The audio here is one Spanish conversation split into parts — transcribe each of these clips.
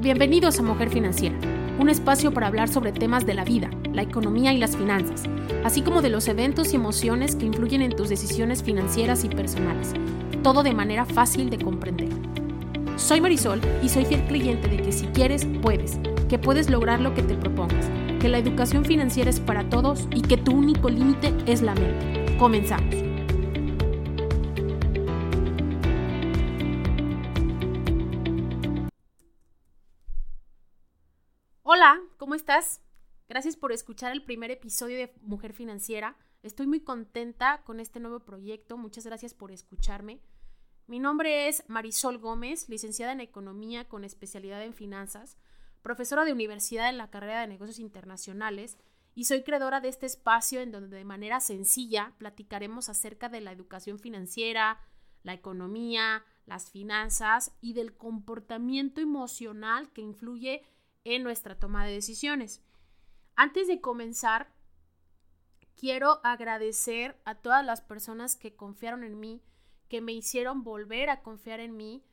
Bienvenidos a Mujer Financiera, un espacio para hablar sobre temas de la vida, la economía y las finanzas, así como de los eventos y emociones que influyen en tus decisiones financieras y personales, todo de manera fácil de comprender. Soy Marisol y soy fiel creyente de que si quieres, puedes, que puedes lograr lo que te propongas, que la educación financiera es para todos y que tu único límite es la mente. Comenzamos. Gracias por escuchar el primer episodio de Mujer Financiera. Estoy muy contenta con este nuevo proyecto. Muchas gracias por escucharme. Mi nombre es Marisol Gómez, licenciada en Economía con especialidad en Finanzas, profesora de universidad en la carrera de Negocios Internacionales y soy creadora de este espacio en donde de manera sencilla platicaremos acerca de la educación financiera, la economía, las finanzas y del comportamiento emocional que influye en nuestra toma de decisiones. Antes de comenzar, quiero agradecer a todas las personas que confiaron en mí, que me hicieron volver a confiar en mí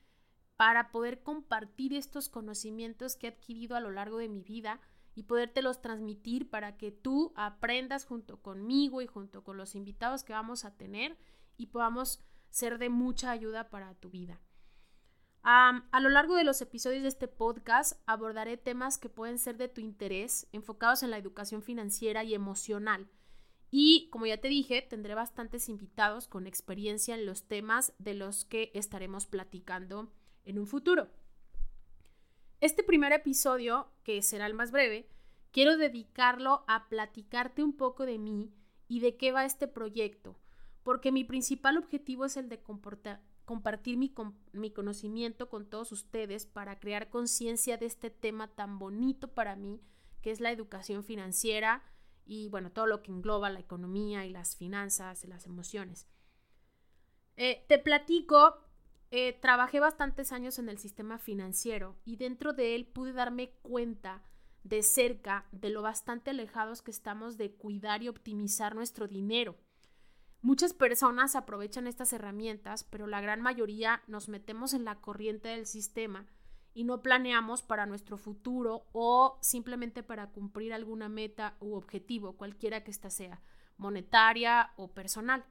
para poder compartir estos conocimientos que he adquirido a lo largo de mi vida y podértelos transmitir para que tú aprendas junto conmigo y junto con los invitados que vamos a tener y podamos ser de mucha ayuda para tu vida a lo largo de los episodios de este podcast abordaré temas que pueden ser de tu interés, enfocados en la educación financiera y emocional. Y como ya te dije, tendré bastantes invitados con experiencia en los temas de los que estaremos platicando en un futuro. Este primer episodio, que será el más breve, quiero dedicarlo a platicarte un poco de mí y de qué va este proyecto, porque mi principal objetivo es el de compartir mi, mi conocimiento con todos ustedes para crear conciencia de este tema tan bonito para mí, que es la educación financiera y bueno, todo lo que engloba la economía y las finanzas y las emociones. Eh, te platico, eh, trabajé bastantes años en el sistema financiero y dentro de él pude darme cuenta de cerca de lo bastante alejados que estamos de cuidar y optimizar nuestro dinero. Muchas personas aprovechan estas herramientas, pero la gran mayoría nos metemos en la corriente del sistema y no planeamos para nuestro futuro o simplemente para cumplir alguna meta u objetivo, cualquiera que ésta sea, monetaria o personal.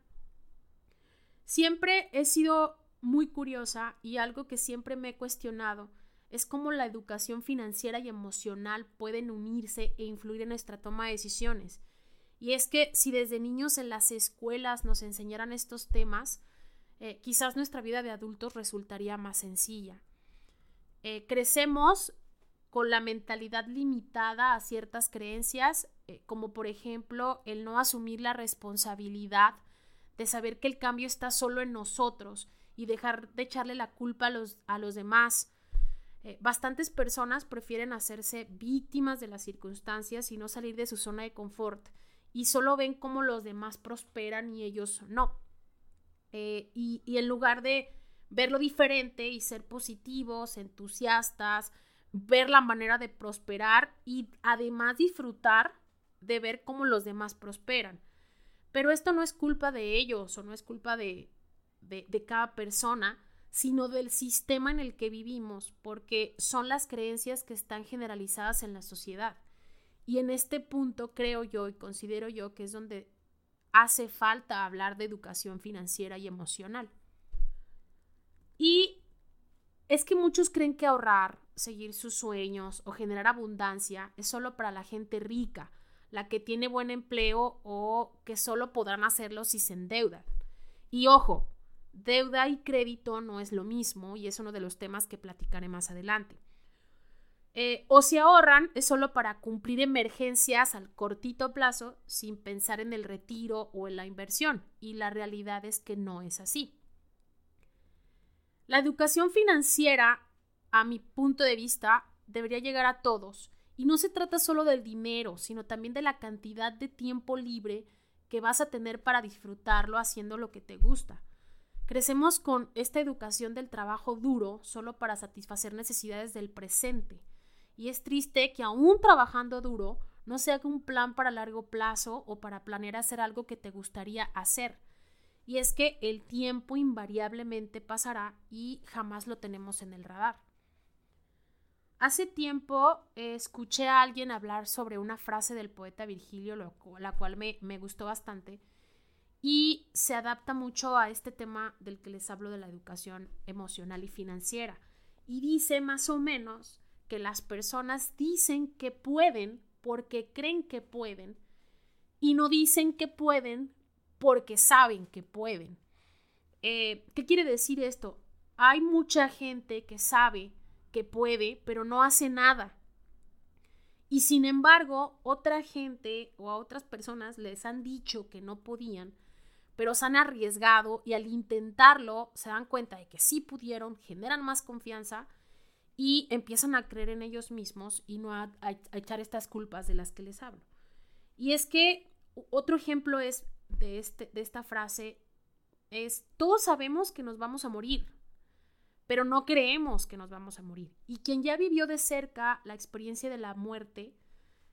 Siempre he sido muy curiosa y algo que siempre me he cuestionado es cómo la educación financiera y emocional pueden unirse e influir en nuestra toma de decisiones. Y es que si desde niños en las escuelas nos enseñaran estos temas, eh, quizás nuestra vida de adultos resultaría más sencilla. Eh, crecemos con la mentalidad limitada a ciertas creencias, eh, como por ejemplo el no asumir la responsabilidad de saber que el cambio está solo en nosotros y dejar de echarle la culpa a los, a los demás. bastantes personas prefieren hacerse víctimas de las circunstancias y no salir de su zona de confort y solo ven cómo los demás prosperan y ellos no. Eh, y, y en lugar de verlo diferente y ser positivos, entusiastas, ver la manera de prosperar y además disfrutar de ver cómo los demás prosperan. Pero esto no es culpa de ellos o no es culpa de, de, de, cada persona, sino del sistema en el que vivimos, porque son las creencias que están generalizadas en la sociedad. Y en este punto creo yo y considero yo que es donde hace falta hablar de educación financiera y emocional. Y es que muchos creen que ahorrar, seguir sus sueños o generar abundancia es solo para la gente rica, la que tiene buen empleo o que solo podrán hacerlo si se endeudan. Y ojo, deuda y crédito no es lo mismo y es uno de los temas que platicaré más adelante. Eh, o si ahorran es solo para cumplir emergencias al cortito plazo sin pensar en el retiro o en la inversión. Y la realidad es que no es así. La educación financiera, a mi punto de vista, debería llegar a todos. Y no se trata solo del dinero, sino también de la cantidad de tiempo libre que vas a tener para disfrutarlo haciendo lo que te gusta. Crecemos con esta educación del trabajo duro solo para satisfacer necesidades del presente y es triste que aún trabajando duro no se haga un plan para largo plazo o para planear hacer algo que te gustaría hacer. Y es que el tiempo invariablemente pasará y jamás lo tenemos en el radar. Hace tiempo escuché a alguien hablar sobre una frase del poeta Virgilio, la cual me, me gustó bastante, y se adapta mucho a este tema del que les hablo de la educación emocional y financiera. Y dice más o menos que las personas dicen que pueden porque creen que pueden y no dicen que pueden porque saben que pueden. Eh, ¿Qué quiere decir esto? Hay mucha gente que sabe que puede, pero no hace nada. Y sin embargo, otra gente o a otras personas les han dicho que no podían, pero se han arriesgado y al intentarlo se dan cuenta de que sí pudieron, generan más confianza y empiezan a creer en ellos mismos y no a, echar estas culpas de las que les hablo. Y es que otro ejemplo es de, este, de esta frase es, todos sabemos que nos vamos a morir, pero no creemos que nos vamos a morir. Y quien ya vivió de cerca la experiencia de la muerte,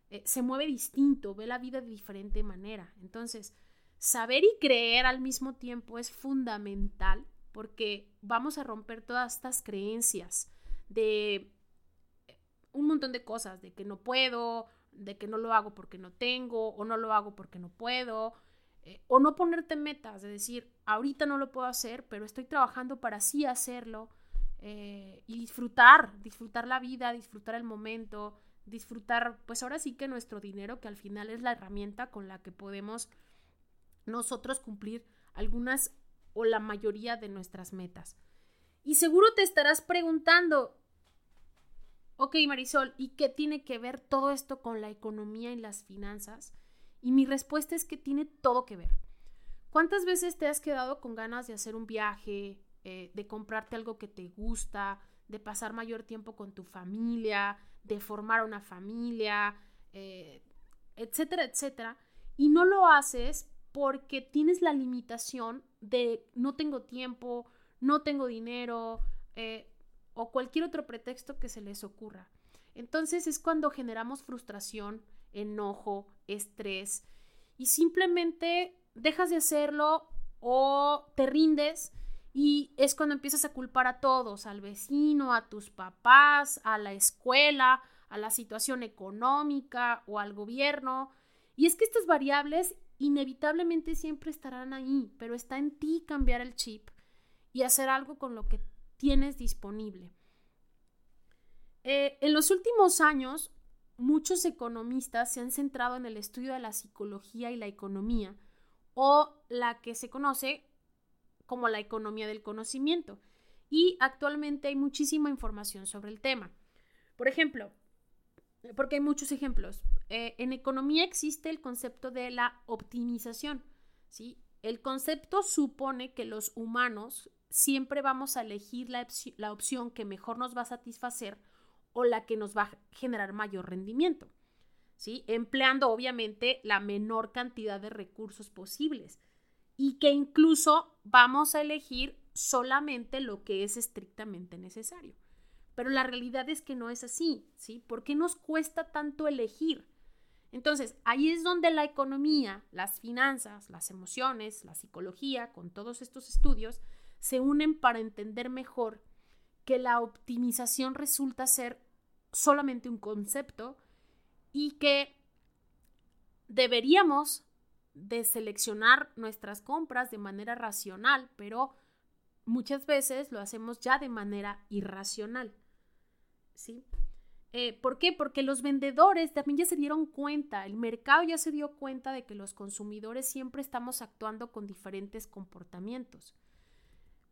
eh, se mueve distinto, ve la vida de diferente manera. Entonces, saber y creer al mismo tiempo es fundamental porque vamos a romper todas estas creencias de un montón de cosas, de que no puedo, de que no lo hago porque no tengo, o no lo hago porque no puedo, eh, o no ponerte metas, de decir, ahorita no lo puedo hacer, pero estoy trabajando para sí hacerlo, eh, y disfrutar, disfrutar la vida, disfrutar el momento, disfrutar, pues ahora sí que nuestro dinero, que al final es la herramienta con la que podemos nosotros cumplir algunas o la mayoría de nuestras metas. Y seguro te estarás preguntando, ok Marisol, ¿y qué tiene que ver todo esto con la economía y las finanzas? Y mi respuesta es que tiene todo que ver. ¿Cuántas veces te has quedado con ganas de hacer un viaje, eh, de comprarte algo que te gusta, de pasar mayor tiempo con tu familia, de formar una familia, eh, etcétera, etcétera? Y no lo haces porque tienes la limitación de no tengo tiempo, no tengo dinero eh, o cualquier otro pretexto que se les ocurra. Entonces es cuando generamos frustración, enojo, estrés y simplemente dejas de hacerlo o te rindes y es cuando empiezas a culpar a todos, al vecino, a tus papás, a la escuela, a la situación económica o al gobierno. Y es que estas variables inevitablemente siempre estarán ahí, pero está en ti cambiar el chip y hacer algo con lo que tienes disponible. Eh, en los últimos años, muchos economistas se han centrado en el estudio de la psicología y la economía, o la que se conoce como la economía del conocimiento, y actualmente hay muchísima información sobre el tema. Por ejemplo, porque hay muchos ejemplos, eh, en economía existe el concepto de la optimización, ¿sí? El concepto supone que los humanos siempre vamos a elegir la, opción que mejor nos va a satisfacer o la que nos va a generar mayor rendimiento, ¿sí? Empleando obviamente la menor cantidad de recursos posibles y que incluso vamos a elegir solamente lo que es estrictamente necesario. Pero la realidad es que no es así, ¿sí? ¿Por qué nos cuesta tanto elegir? Entonces, ahí es donde la economía, las finanzas, las emociones, la psicología, con todos estos estudios, se unen para entender mejor que la optimización resulta ser solamente un concepto y que deberíamos de seleccionar nuestras compras de manera racional, pero muchas veces lo hacemos ya de manera irracional. ¿Sí? Eh, ¿Por qué? Porque los vendedores también ya se dieron cuenta, el mercado ya se dio cuenta de que los consumidores siempre estamos actuando con diferentes comportamientos.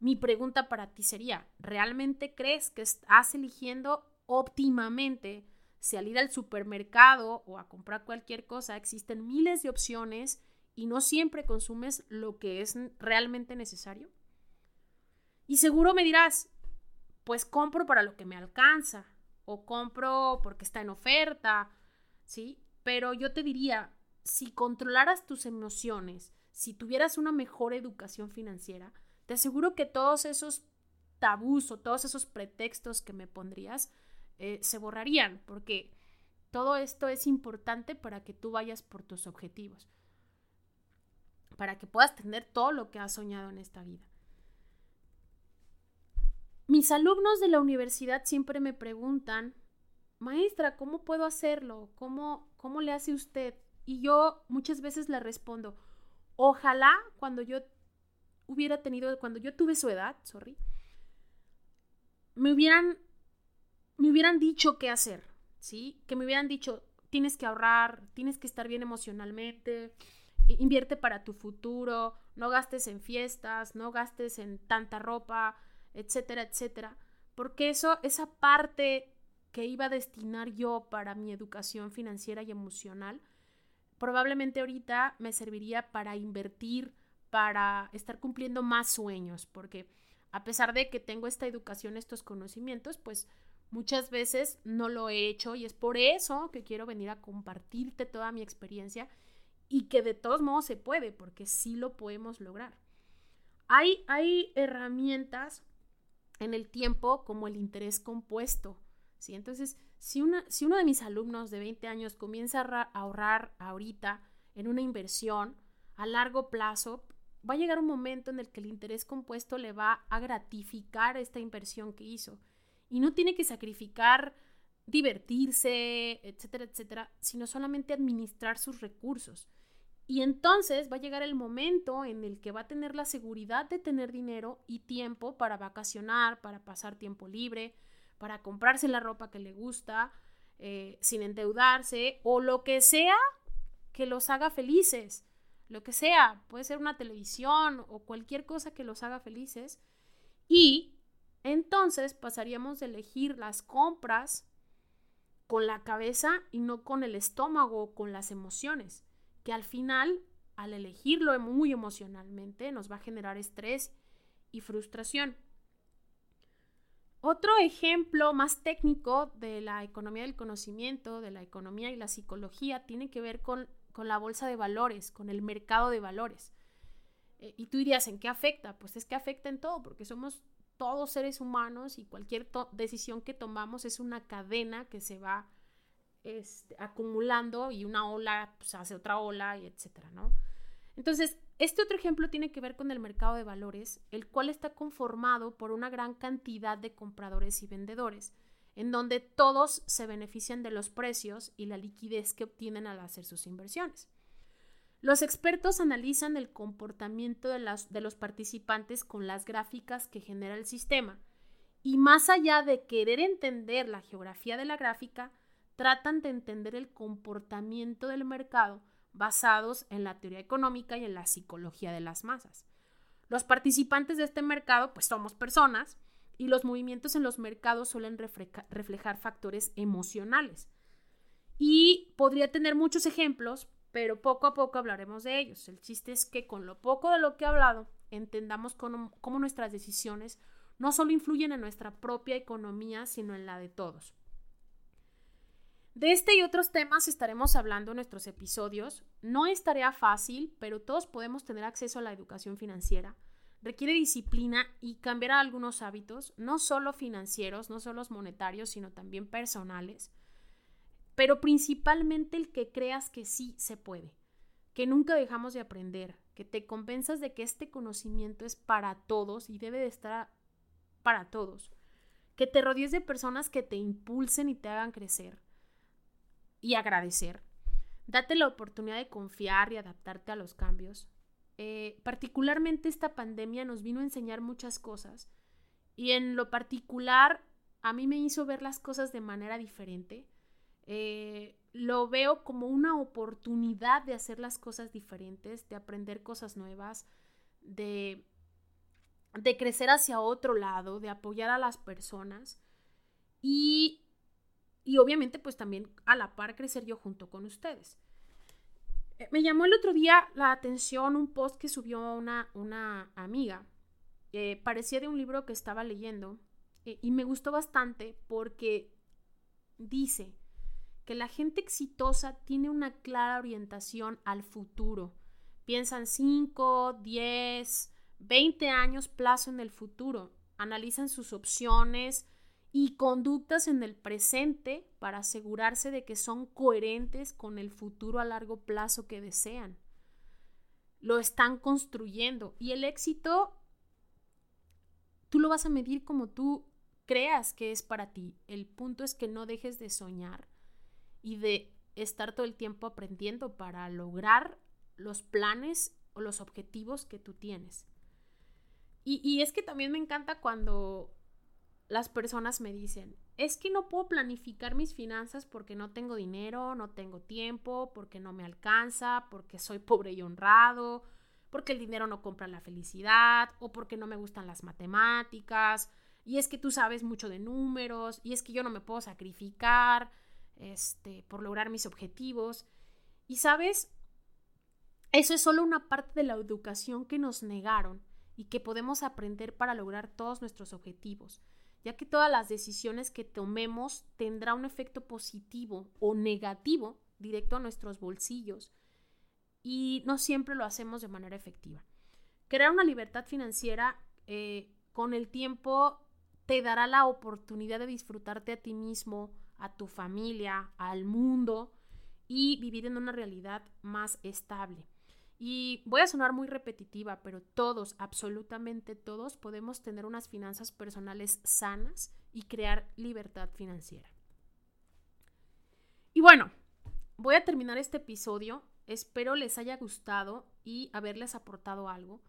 Mi pregunta para ti sería, ¿realmente crees que estás eligiendo óptimamente si al ir al supermercado o a comprar cualquier cosa existen miles de opciones y no siempre consumes lo que es realmente necesario? Y seguro me dirás, pues compro para lo que me alcanza o compro porque está en oferta, ¿sí? Pero yo te diría, si controlaras tus emociones, si tuvieras una mejor educación financiera, te aseguro que todos esos tabús o todos esos pretextos que me pondrías eh, se borrarían, porque todo esto es importante para que tú vayas por tus objetivos, para que puedas tener todo lo que has soñado en esta vida. Mis alumnos de la universidad siempre me preguntan maestra, ¿cómo puedo hacerlo? ¿Cómo, ¿Cómo le hace usted? Y yo muchas veces le respondo, ojalá cuando yo hubiera tenido, cuando yo tuve su edad, sorry, me hubieran, me hubieran dicho qué hacer, ¿sí? Que me hubieran dicho, tienes que ahorrar, tienes que estar bien emocionalmente, invierte para tu futuro, no gastes en fiestas, no gastes en tanta ropa, etcétera, etcétera. Porque eso, esa parte que iba a destinar yo para mi educación financiera y emocional, probablemente ahorita me serviría para invertir, para estar cumpliendo más sueños, porque a pesar de que tengo esta educación, estos conocimientos, pues muchas veces no lo he hecho y es por eso que quiero venir a compartirte toda mi experiencia y que de todos modos se puede, porque sí lo podemos lograr. Hay, hay herramientas en el tiempo como el interés compuesto, ¿sí? Entonces, si, una, si uno de mis alumnos de 20 años comienza a ahorrar ahorita en una inversión a largo plazo, va a llegar un momento en el que el interés compuesto le va a gratificar esta inversión que hizo. Y no tiene que sacrificar divertirse, etcétera, etcétera, sino solamente administrar sus recursos. Y entonces va a llegar el momento en el que va a tener la seguridad de tener dinero y tiempo para vacacionar, para pasar tiempo libre, para comprarse la ropa que le gusta, eh, sin endeudarse, o lo que sea que los haga felices. Lo que sea, puede ser una televisión o cualquier cosa que los haga felices. Y entonces pasaríamos de elegir las compras con la cabeza y no con el estómago o con las emociones que al final, al elegirlo muy emocionalmente, nos va a generar estrés y frustración. Otro ejemplo más técnico de la economía del conocimiento, de la economía y la psicología, tiene que ver con, la bolsa de valores, con el mercado de valores. Eh, y tú dirías, ¿en qué afecta? Pues es que afecta en todo, porque somos todos seres humanos y cualquier decisión que tomamos es una cadena que se va este, acumulando y una ola pues, hace otra ola y etcétera, ¿no? Entonces, este otro ejemplo tiene que ver con el mercado de valores, el cual está conformado por una gran cantidad de compradores y vendedores, en donde todos se benefician de los precios y la liquidez que obtienen al hacer sus inversiones. Los expertos analizan el comportamiento de, los participantes con las gráficas que genera el sistema, y más allá de querer entender la geografía de la gráfica, tratan de entender el comportamiento del mercado basados en la teoría económica y en la psicología de las masas. Los participantes de este mercado pues somos personas y los movimientos en los mercados suelen reflejar factores emocionales. Y podría tener muchos ejemplos, pero poco a poco hablaremos de ellos. El chiste es que con lo poco de lo que he hablado, entendamos cómo, nuestras decisiones no solo influyen en nuestra propia economía, sino en la de todos. De este y otros temas estaremos hablando en nuestros episodios. No es tarea fácil, pero todos podemos tener acceso a la educación financiera. Requiere disciplina y cambiar algunos hábitos, no solo financieros, no solo monetarios, sino también personales. Pero principalmente el que creas que sí se puede, que nunca dejamos de aprender, que te convenzas de que este conocimiento es para todos y debe de estar para todos, que te rodees de personas que te impulsen y te hagan crecer y agradecer. Date la oportunidad de confiar y adaptarte a los cambios. Eh, particularmente esta pandemia nos vino a enseñar muchas cosas y en lo particular a mí me hizo ver las cosas de manera diferente. Eh, lo veo como una oportunidad de hacer las cosas diferentes, de aprender cosas nuevas, de, de crecer hacia otro lado, de apoyar a las personas. Y y obviamente pues también a la par crecer yo junto con ustedes. Eh, me llamó el otro día la atención un post que subió una, una amiga. parecía de un libro que estaba leyendo eh, y me gustó bastante porque dice que la gente exitosa tiene una clara orientación al futuro. Piensan 5, 10, 20 años plazo en el futuro. Analizan sus opciones, y conductas en el presente para asegurarse de que son coherentes con el futuro a largo plazo que desean. Lo están construyendo y el éxito tú lo vas a medir como tú creas que es para ti. El punto es que no dejes de soñar y de estar todo el tiempo aprendiendo para lograr los planes o los objetivos que tú tienes. Y, y es que también me encanta cuando las personas me dicen, es que no puedo planificar mis finanzas porque no tengo dinero, no tengo tiempo, porque no me alcanza, porque soy pobre y honrado, porque el dinero no compra la felicidad o porque no me gustan las matemáticas. Y es que tú sabes mucho de números y es que yo no me puedo sacrificar este, por lograr mis objetivos. Y sabes, eso es solo una parte de la educación que nos negaron y que podemos aprender para lograr todos nuestros objetivos ya que todas las decisiones que tomemos tendrá un efecto positivo o negativo directo a nuestros bolsillos y no siempre lo hacemos de manera efectiva. Crear una libertad financiera eh, con el tiempo te dará la oportunidad de disfrutarte a ti mismo, a tu familia, al mundo y vivir en una realidad más estable. Y voy a sonar muy repetitiva, pero todos, absolutamente todos, podemos tener unas finanzas personales sanas y crear libertad financiera. Y bueno, voy a terminar este episodio. Espero les haya gustado y haberles aportado algo.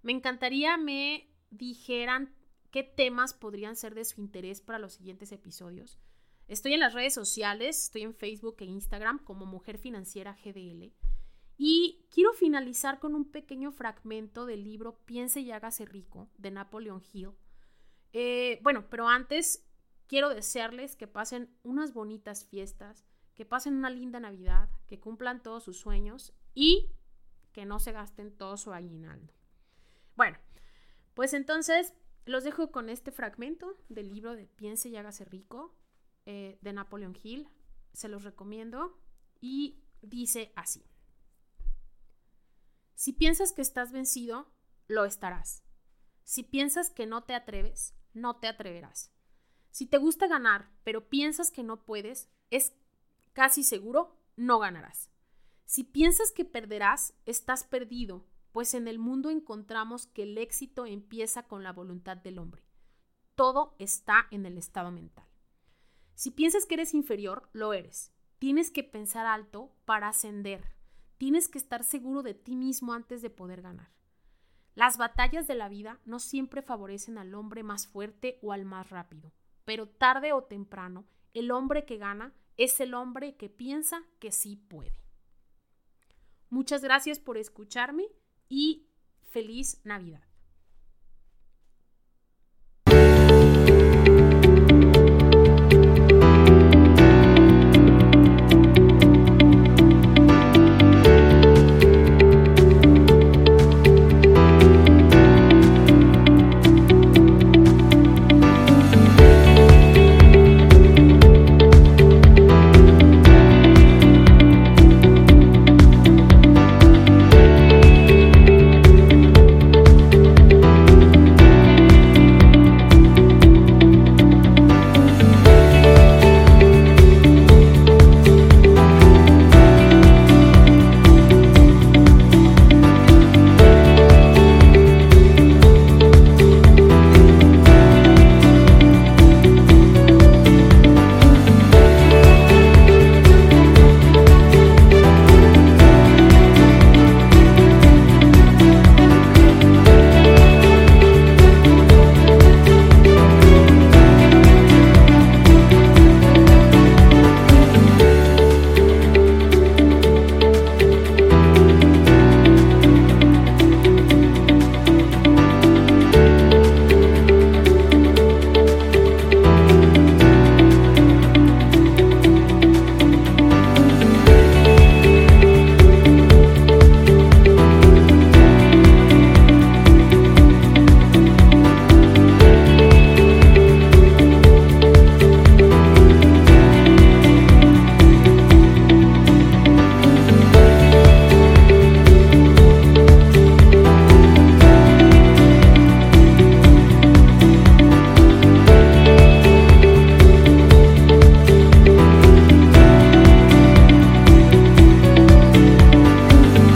Me encantaría me dijeran qué temas podrían ser de su interés para los siguientes episodios. Estoy en las redes sociales, estoy en Facebook e Instagram como Mujer Financiera GDL. Y quiero finalizar con un pequeño fragmento del libro Piense y hágase rico de Napoleon Hill. Eh, bueno, pero antes quiero desearles que pasen unas bonitas fiestas, que pasen una linda Navidad, que cumplan todos sus sueños y que no se gasten todo su aguinaldo. Bueno, pues entonces los dejo con este fragmento del libro de Piense y hágase rico eh, de Napoleon Hill. Se los recomiendo y dice así. Si piensas que estás vencido, lo estarás. Si piensas que no te atreves, no te atreverás. Si te gusta ganar, pero piensas que no puedes, es casi seguro no ganarás. Si piensas que perderás, estás perdido, pues en el mundo encontramos que el éxito empieza con la voluntad del hombre. Todo está en el estado mental. Si piensas que eres inferior, lo eres. Tienes que pensar alto para ascender. Tienes que estar seguro de ti mismo antes de poder ganar. Las batallas de la vida no siempre favorecen al hombre más fuerte o al más rápido, pero tarde o temprano el hombre que gana es el hombre que piensa que sí puede. Muchas gracias por escucharme y feliz Navidad.